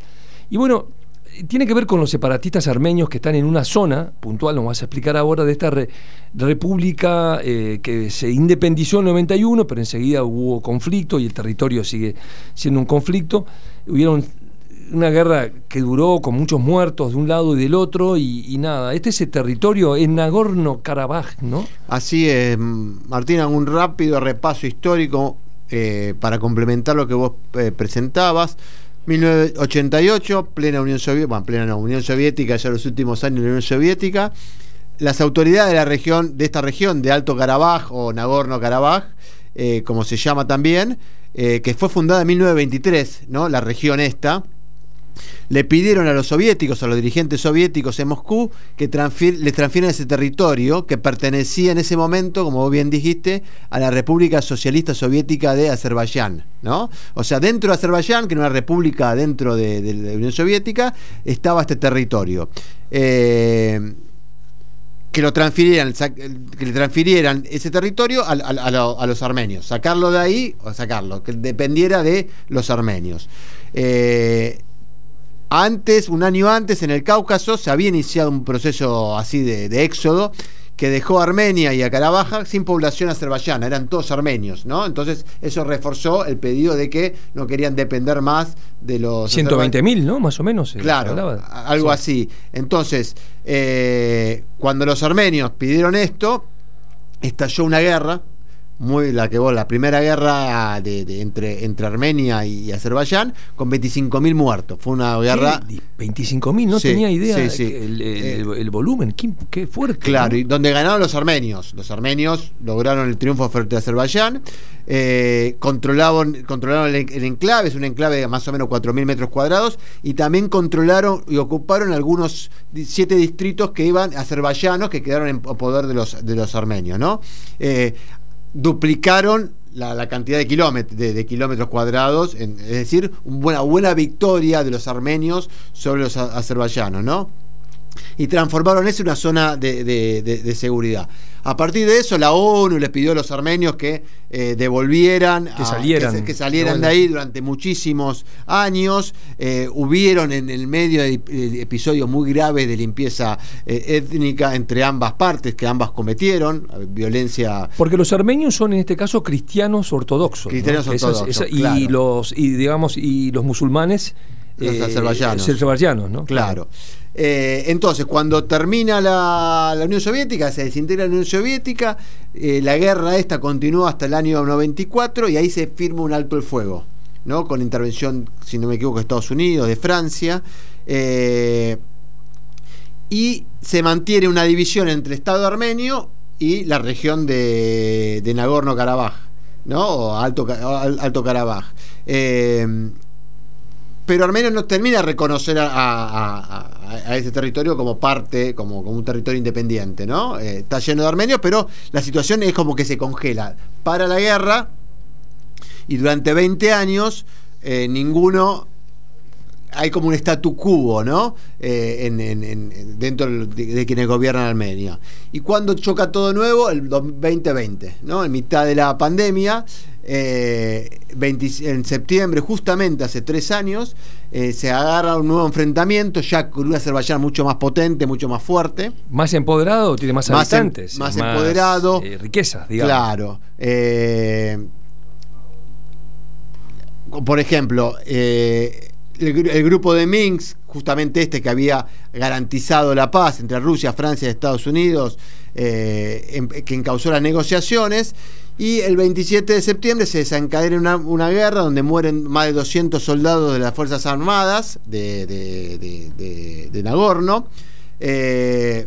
Y bueno, tiene que ver con los separatistas armenios que están en una zona puntual, nos vas a explicar ahora, de esta re- república eh, que se independizó en el 91, pero enseguida hubo conflicto y el territorio sigue siendo un conflicto. Hubieron una guerra que duró con muchos muertos de un lado y del otro, y, nada, este es el territorio, es Nagorno-Karabaj, ¿no? Así es, Martina, un rápido repaso histórico eh, para complementar lo que vos eh, presentabas. 1988, plena Unión Soviética, plena no, Unión Soviética, ya los últimos años de la Unión Soviética. Las autoridades de la región, de esta región, de Alto Karabaj o Nagorno-Karabaj, eh, como se llama también, eh, que fue fundada en 1923, ¿no? La región esta, le pidieron a los soviéticos, a los dirigentes soviéticos en Moscú, que les transfieran ese territorio que pertenecía en ese momento, como vos bien dijiste, a la República Socialista Soviética de Azerbaiyán. ¿no? O sea, dentro de Azerbaiyán, que era una república dentro de, la Unión Soviética, estaba este territorio. Eh, que lo transfirieran, que le transfirieran ese territorio a, los armenios, sacarlo de ahí o sacarlo, que dependiera de los armenios. Eh, antes, un año antes, en el Cáucaso se había iniciado un proceso así de, éxodo que dejó Armenia y a Carabaja sin población azerbaiyana, eran todos armenios, ¿no? Entonces eso reforzó el pedido de que no querían depender más de los... 120.000, ¿no? Más o menos. Claro, algo así. Entonces, eh, cuando los armenios pidieron esto, estalló una guerra muy la que vos, la primera guerra de, entre, entre Armenia y Azerbaiyán, con 25.000 muertos. Fue una guerra. 25.000, no tenía idea eh, El, volumen, qué, fuerte. Claro, y donde ganaron los armenios. Los armenios lograron el triunfo frente a Azerbaiyán, eh, controlaron, controlaron el, enclave, es un enclave de más o menos 4.000 metros cuadrados, y también controlaron y ocuparon algunos siete distritos que iban azerbaiyanos que quedaron en poder de los, de los armenios. ¿no? Eh, duplicaron la, cantidad de kilómetros, de, kilómetros cuadrados, es decir, una buena victoria de los armenios sobre los azerbaiyanos, ¿no? Y transformaron eso en una zona de seguridad. A partir de eso, la ONU les pidió a los armenios que eh, devolvieran, que salieran, que, salieran de ahí durante muchísimos años. Eh, hubieron en el medio de, episodios muy graves de limpieza eh, étnica entre ambas partes que ambas cometieron, violencia. Porque los armenios son en este caso cristianos ortodoxos. Cristianos ortodoxos. y los y digamos y los musulmanes los azerbaiyanos. azerbaiyanos, ¿no? Claro. Eh, entonces, cuando termina la, Unión Soviética, se desintegra la Unión Soviética, eh, la guerra esta continúa hasta el año 94 y ahí se firma un alto el fuego, ¿no? Con intervención, si no me equivoco, de Estados Unidos, de Francia. Eh, y se mantiene una división entre Estado armenio y la región de, Nagorno-Karabaj, ¿no? O Alto, Alto Karabaj pero Armenia no termina de reconocer a, ese territorio como parte, como, como un territorio independiente, ¿no? Eh, está lleno de armenios, pero la situación es como que se congela. Para la guerra, y durante 20 años, eh, ninguno hay como un statu quo, ¿no? Eh, dentro de, quienes gobiernan Armenia. Y cuando choca todo nuevo, el 2020, ¿no? En mitad de la pandemia, eh, en septiembre, justamente hace tres años, eh, se agarra un nuevo enfrentamiento, ya con un Azerbaiyán mucho más potente, mucho más fuerte. ¿Más empoderado? ¿Tiene más, más em- habitantes? más, empoderado. Eh, riqueza, digamos. Claro. por ejemplo, el, grupo de Minsk, justamente este que había garantizado la paz entre Rusia, Francia y Estados Unidos, em, que encausó las negociaciones, y el 27 de septiembre se desencadena una, guerra donde mueren más de 200 soldados de las Fuerzas Armadas de, de, Nagorno. Eh,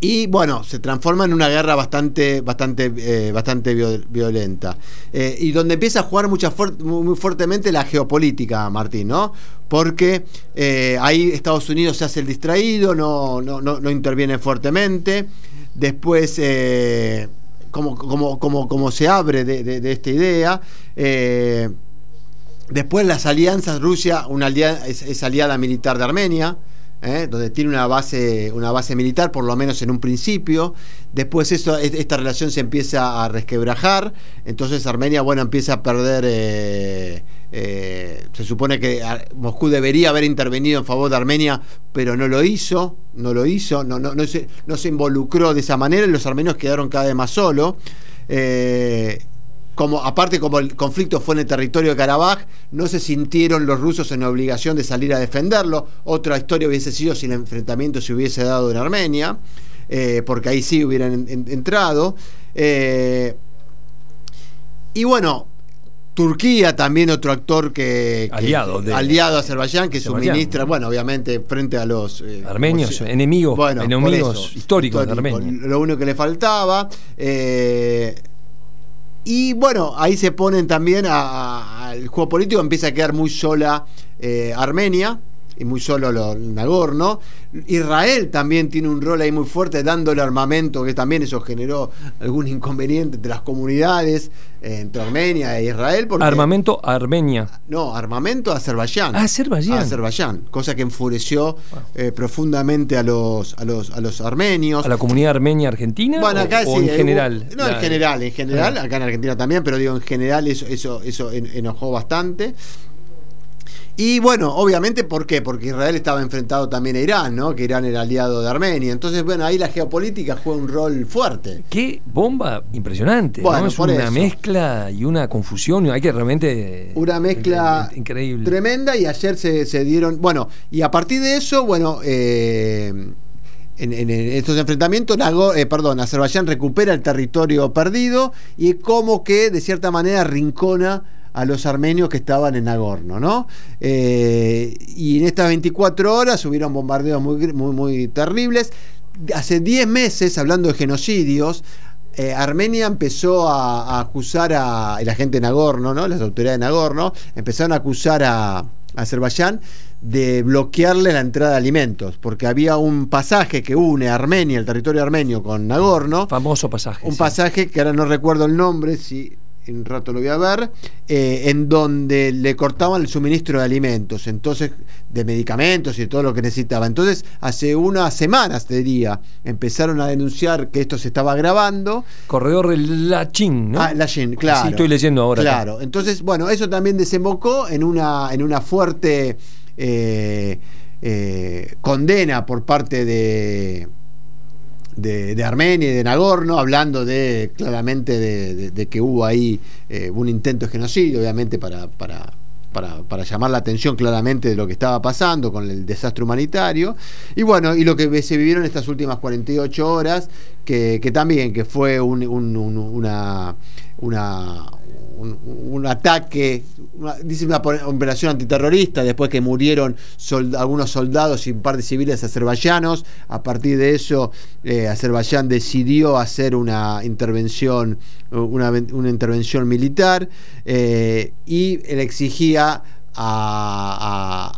y bueno, se transforma en una guerra bastante, bastante, eh, bastante violenta. Eh, y donde empieza a jugar mucha muy fuertemente la geopolítica, Martín, ¿no? Porque ahí Estados Unidos se hace el distraído, no, no, no, no interviene fuertemente. Después como, como, como, se abre de, esta idea. Eh, después las alianzas, Rusia una es, aliada militar de Armenia. Eh, donde tiene una base, una base militar, por lo menos en un principio. Después eso, esta relación se empieza a resquebrajar. Entonces Armenia, bueno, empieza a perder eh, eh, se supone que Moscú debería haber intervenido en favor de Armenia, pero no lo hizo, no lo hizo, no, no, no, se, no se involucró de esa manera y los armenios quedaron cada vez más solos. Eh, como, aparte, como el conflicto fue en el territorio de Karabaj, no se sintieron los rusos en obligación de salir a defenderlo. Otra historia hubiese sido si el enfrentamiento se hubiese dado en Armenia, eh, porque ahí sí hubieran entrado. y bueno, Turquía también otro actor que, aliado de, aliado a Azerbaiyán que suministra bueno obviamente frente a los eh, armenios enemigos enemigos históricos de Armenia lo único que le faltaba eh, y bueno, ahí se ponen también al juego político, empieza a quedar muy sola eh, Armenia y muy solo lo, Nagorno. Israel también tiene un rol ahí muy fuerte dándole armamento, que también eso generó algún inconveniente entre las comunidades, eh, entre Armenia e Israel. armamento a Armenia. No, armamento a Azerbaiyán. A Azerbaiyán. Azerbaiyán, cosa que enfureció eh, profundamente a los, a, los, a los armenios. ¿A la comunidad armenia argentina? Bueno, acá o, en general. no, en general, en general, acá en Argentina también, pero digo, en general eso, eso, eso enojó bastante. Y bueno, obviamente, ¿por qué? Porque Israel estaba enfrentado también a Irán, ¿no? Que Irán era aliado de Armenia. Entonces, bueno, ahí la geopolítica juega un rol fuerte. Qué bomba impresionante. Bueno, Es una mezcla y una confusión. Hay que realmente. Una mezcla increíble. Tremenda. Y ayer se, dieron. Bueno, y a partir de eso, bueno. Eh, en, estos enfrentamientos, eh, perdón, Azerbaiyán recupera el territorio perdido y como que de cierta manera rincona a los armenios que estaban en Nagorno, ¿no? Eh, y en estas 24 horas hubieron bombardeos muy, muy, muy terribles. Hace 10 meses, hablando de genocidios, eh, Armenia empezó a, acusar a, la gente de Nagorno, ¿no? Las autoridades de Nagorno empezaron a acusar a, Azerbaiyán de bloquearle la entrada de alimentos, porque había un pasaje que une Armenia, el territorio armenio, con Nagorno. Famoso pasaje. Un pasaje que ahora no recuerdo el nombre, si en un rato lo voy a ver, eh, en donde le cortaban el suministro de alimentos, entonces de medicamentos y todo lo que necesitaba. Entonces, hace unas semanas, te diría, empezaron a denunciar que esto se estaba grabando. Corredor Lachín, ¿no? Ah, Lachín, claro. Sí, estoy leyendo ahora. Claro, entonces, bueno, eso también desembocó en una, en una fuerte eh, eh, condena por parte de de, Armenia y de Nagorno, hablando de claramente de, que hubo ahí eh, un intento de genocidio, obviamente para, para, para, llamar la atención claramente de lo que estaba pasando con el desastre humanitario. Y bueno, y lo que se vivieron estas últimas 48 horas, que, también que fue un, una, una, un, ataque, dice una operación antiterrorista, después que murieron algunos soldados y un par de civiles azerbaiyanos. A partir de eso, eh, Azerbaiyán decidió hacer una intervención, una, intervención militar eh, y le exigía a,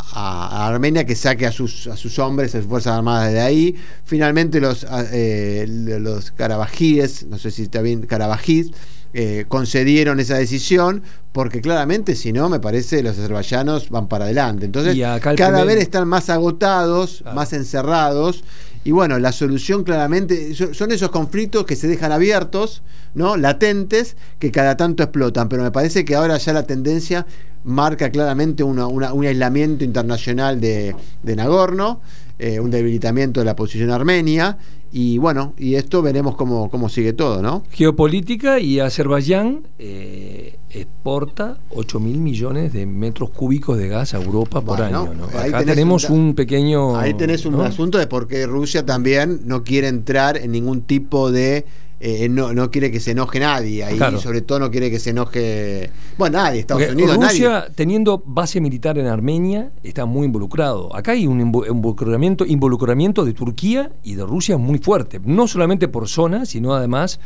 Armenia que saque a sus, a sus hombres, a sus fuerzas armadas de ahí. Finalmente los, eh, los carabajíes, no sé si está bien, carabajíes, eh, concedieron esa decisión, porque claramente, si no, me parece, los azerbaiyanos van para adelante. Entonces, cada vez están más agotados, más encerrados. Y bueno, la solución claramente son esos conflictos que se dejan abiertos, ¿no? latentes, que cada tanto explotan. Pero me parece que ahora ya la tendencia marca claramente un aislamiento internacional de, Nagorno, eh, un debilitamiento de la posición armenia y bueno, y esto veremos cómo, cómo sigue todo, ¿no? Geopolítica y Azerbaiyán eh, exporta 8 mil millones de metros cúbicos de gas a Europa por año. ¿no? Acá tenemos un, pequeño. Ahí tenés un asunto de por qué Rusia también no quiere entrar en ningún tipo de eh, no, no, quiere que se enoje nadie. Ahí sobre todo no quiere que se enoje. Bueno, nadie, Estados Unidos. Rusia, teniendo base militar en Armenia, está muy involucrado. Acá hay un involucramiento, involucramiento de Turquía y de Rusia muy fuerte. No solamente por zona, sino además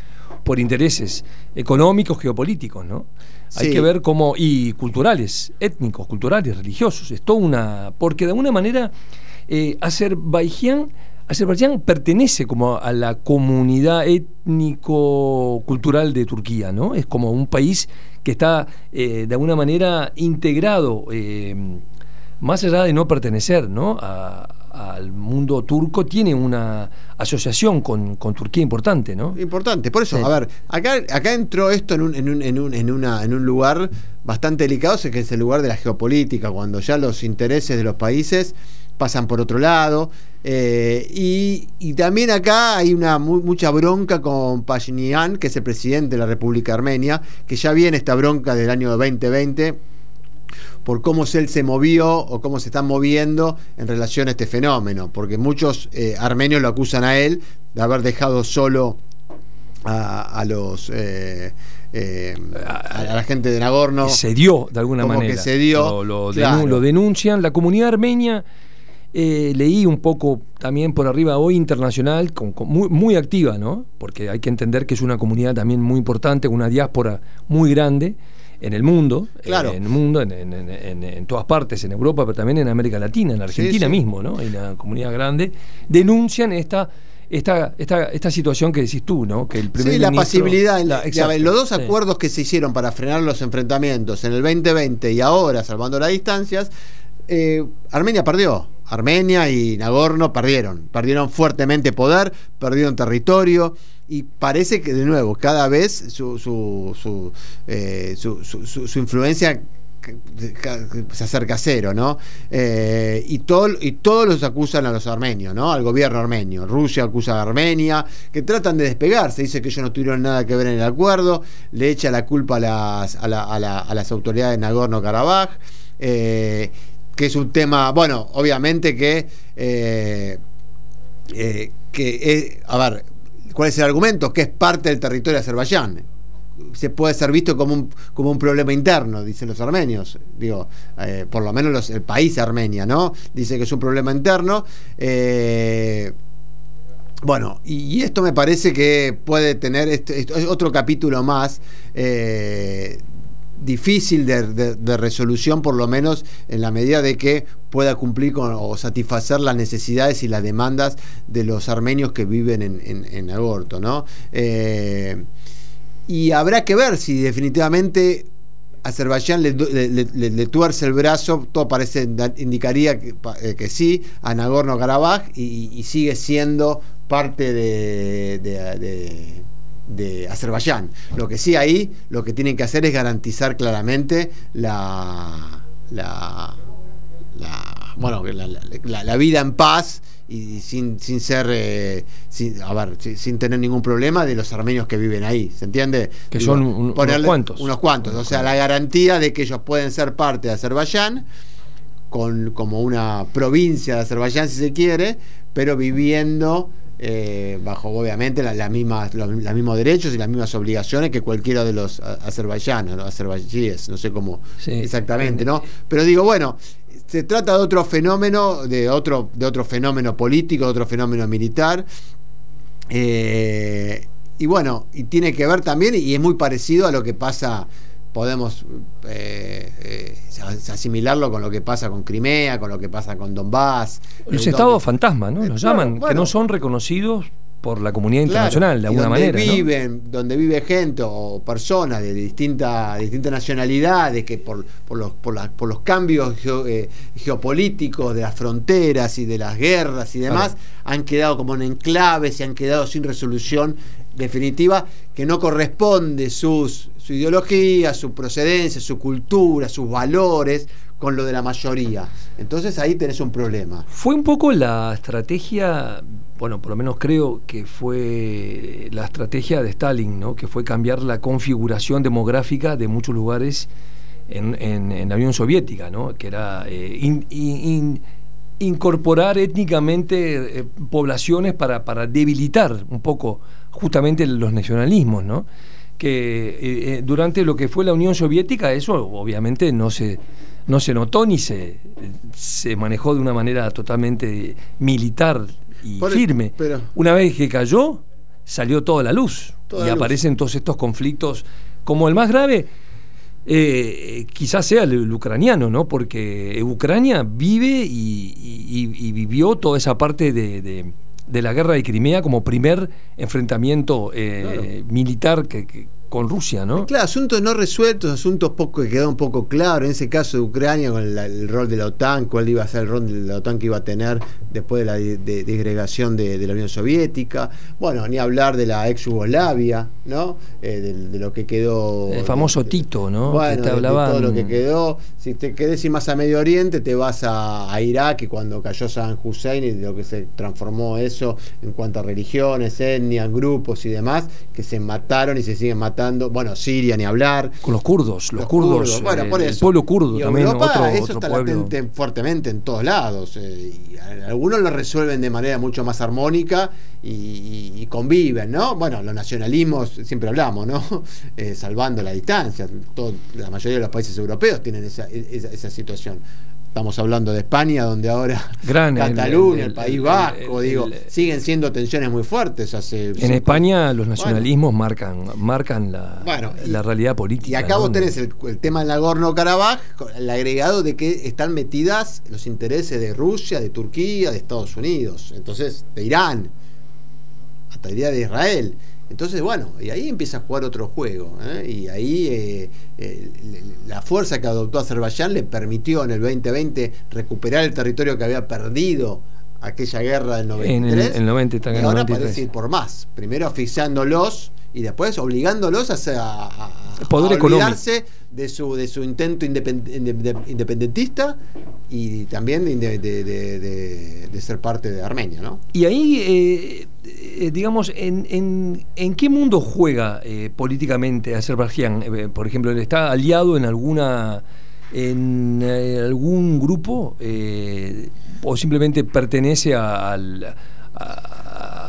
por intereses económicos, geopolíticos, ¿no? Hay que ver cómo. y culturales, étnicos, culturales, religiosos. Es toda una. porque de alguna manera eh, Azerbaiyán Azerbaiyán pertenece como a la comunidad étnico-cultural de Turquía, ¿no? Es como un país que está eh, de alguna manera integrado, eh, más allá de no pertenecer ¿no? al mundo turco, tiene una asociación con, Turquía importante, ¿no? Importante, por eso, a ver, acá, acá entró esto en un, en, un, en, un, en, una, en un lugar bastante delicado, que es el lugar de la geopolítica, cuando ya los intereses de los países pasan por otro lado. Eh, y, también acá hay una mucha bronca con Pashinyan, que es el presidente de la República Armenia, que ya viene esta bronca del año 2020 por cómo él se movió o cómo se están moviendo en relación a este fenómeno, porque muchos eh, armenios lo acusan a él de haber dejado solo a, los... Eh, a, la gente de Nagorno. Se dio de alguna manera. Que se dio. Lo, lo denuncian. La comunidad armenia eh, leí un poco también por arriba hoy internacional, muy, muy, activa, ¿no? Porque hay que entender que es una comunidad también muy importante, una diáspora muy grande en el mundo, claro. en el mundo, en, todas partes, en Europa, pero también en América Latina, en Argentina mismo, ¿no? Hay una comunidad grande, denuncian esta esta, esta, esta situación que decís tú, ¿no? Que el primer sí, la pasibilidad. los dos acuerdos que se hicieron para frenar los enfrentamientos en el 2020 y ahora, salvando las distancias, eh, Armenia perdió. Armenia y Nagorno perdieron. Perdieron fuertemente poder, perdieron territorio y parece que de nuevo cada vez su, su, su, eh, su influencia se acerca a cero, ¿no? Eh, y, todo, y todos los acusan a los armenios, ¿no? Al gobierno armenio. Rusia acusa a Armenia, que tratan de despegarse, dice que ellos no tuvieron nada que ver en el acuerdo, le echa la culpa a las, a, las autoridades de Nagorno-Karabaj, eh, que es un tema, bueno, obviamente que... Eh, que a ver, ¿cuál es el argumento? Que es parte del territorio de Azerbaiyán se puede ser visto como un, como un problema interno, dicen los armenios. Digo, eh, por lo menos el país Armenia, ¿no? Dice que es un problema interno. Eh, bueno, y, esto me parece que puede tener este, otro capítulo más eh, difícil de, resolución, por lo menos en la medida de que pueda cumplir o satisfacer las necesidades y las demandas de los armenios que viven en, en, ¿no? y habrá que ver si definitivamente Azerbaiyán le, tuerce el brazo, todo parece indicaría que, eh, sí, a Nagorno-Karabaj y, sigue siendo parte de, Azerbaiyán. Lo que sí ahí, lo que tienen que hacer es garantizar claramente la, la, bueno, la, vida en paz y sin, sin ser, eh, sin, a ver, sin, tener ningún problema de los armenios que viven ahí, ¿se entiende? Que son unos cuantos. Unos cuantos, o sea, la garantía de que ellos pueden ser parte de Azerbaiyán, con, como una provincia de Azerbaiyán si se quiere, pero viviendo... Eh, bajo obviamente las mismas, los, mismos derechos y las mismas obligaciones que cualquiera de los azerbaiyanos, ¿no? azerbaiyíes, no sé cómo exactamente, ¿no? Pero digo, bueno, se trata de otro fenómeno, de otro, de otro fenómeno político, de otro fenómeno militar. Eh, y bueno, y tiene que ver también, y es muy parecido a lo que pasa, podemos eh, eh, asimilarlo con lo que pasa con Crimea, con lo que pasa con Donbass. Los estados fantasmas, ¿no? Los llaman, que no son reconocidos por la comunidad internacional de alguna donde manera. Viven, Donde vive gente o personas de distintas nacionalidades que por, por, los, por, por los cambios eh, geopolíticos de las fronteras y de las guerras y demás han quedado como en enclaves y han quedado sin resolución definitiva que no corresponde sus, su ideología, su procedencia, su cultura, sus valores con lo de la mayoría. Entonces ahí tenés un problema. Fue un poco la estrategia, bueno, por lo menos creo que fue la estrategia de Stalin, ¿no? que fue cambiar la configuración demográfica de muchos lugares en, la Unión Soviética, ¿no? que era eh, incorporar étnicamente eh, poblaciones para, para, debilitar un poco justamente los nacionalismos, ¿no? que eh, durante lo que fue la Unión Soviética eso obviamente no se no se notó ni se, se manejó de una manera totalmente militar y firme. una vez que cayó, salió toda la luz y aparecen todos estos conflictos. Como el más grave, eh, quizás sea el, ucraniano, ¿no? Porque Ucrania vive y, vivió toda esa parte de, la guerra de Crimea como primer enfrentamiento eh, militar que con Rusia, ¿no? Claro, asuntos no resueltos, asuntos poco que quedaron un poco claros. En ese caso de Ucrania, con el, rol de la OTAN, cuál iba a ser el rol de la OTAN que iba a tener después de la disgregación de, la Unión Soviética. Bueno, ni hablar de la ex Yugoslavia, ¿no? Eh, de, lo que quedó. El famoso Tito, ¿no? Bueno, todo lo que quedó. Si te quedes más a Medio Oriente, te vas a, Irak, y cuando cayó Saddam Hussein y lo que se transformó eso en cuanto a religiones, etnias, grupos y demás, que se mataron y se siguen matando bueno, Siria ni hablar. Con los kurdos, los, kurdos, bueno, por el, pueblo kurdo también. Europa, eso está latente fuertemente en todos lados. Eh, y algunos lo resuelven de manera mucho más armónica y, conviven, ¿no? Bueno, los nacionalismos, siempre hablamos, ¿no? Eh, salvando la distancia. la mayoría de los países europeos tienen esa, esa situación Estamos hablando de España, donde ahora Gran, Cataluña, el, País Vasco, digo, siguen siendo tensiones muy fuertes. Hace en España los nacionalismos marcan, marcan la, la realidad política. Y acá vos tenés el, tema del Nagorno-Karabaj, el agregado de que están metidas los intereses de Rusia, de Turquía, de Estados Unidos, entonces de Irán, hasta el día de Israel. Entonces, bueno, y ahí empieza a jugar otro juego. ¿eh? Y ahí eh, eh, la fuerza que adoptó Azerbaiyán le permitió en el 2020 recuperar el territorio que había perdido aquella guerra del 93. En el, 90, y ahora parece ir por más. Primero asfixiándolos y después obligándolos a, a, Poder olvidarse de su, de su intento independentista y también de, de, ser parte de Armenia. ¿no? Y ahí eh, digamos, en, en, qué mundo juega eh, políticamente Azerbaiyán? Eh, por ejemplo, ¿está aliado en alguna en algún grupo o simplemente pertenece al,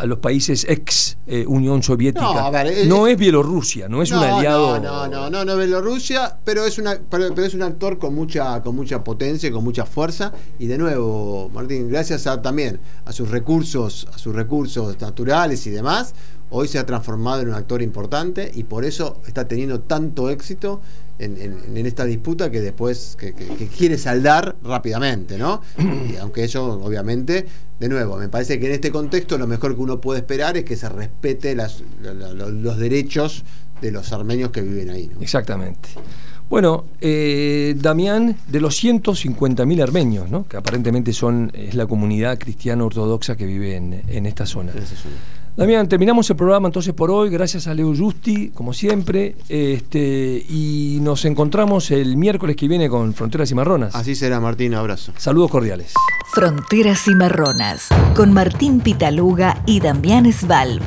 a los países ex eh, Unión Soviética. No, es Bielorrusia, no es un aliado. No, no, no, no, es Bielorrusia, pero es una, pero, es un actor con mucha, con mucha potencia, con mucha fuerza. Y de nuevo, Martín, gracias a, también a sus recursos, a sus recursos naturales y demás, hoy se ha transformado en un actor importante y por eso está teniendo tanto éxito en, esta disputa que después que, quiere saldar rápidamente, ¿no? Y aunque eso, obviamente, de nuevo, me parece que en este contexto lo mejor que uno puede esperar es que se respete los derechos de los armenios que viven ahí. ¿no? Exactamente. Bueno, eh, Damián, de los 150.000 armenios, ¿no? que aparentemente son es la comunidad cristiana ortodoxa que vive en, en esta zona. Damián, terminamos el programa entonces por hoy, gracias a Leo Justi, como siempre, este, y nos encontramos el miércoles que viene con Fronteras y Marronas. Así será, Martín, abrazo. Saludos cordiales. Fronteras y Marronas, con Martín Pitaluga y Damián Svalb.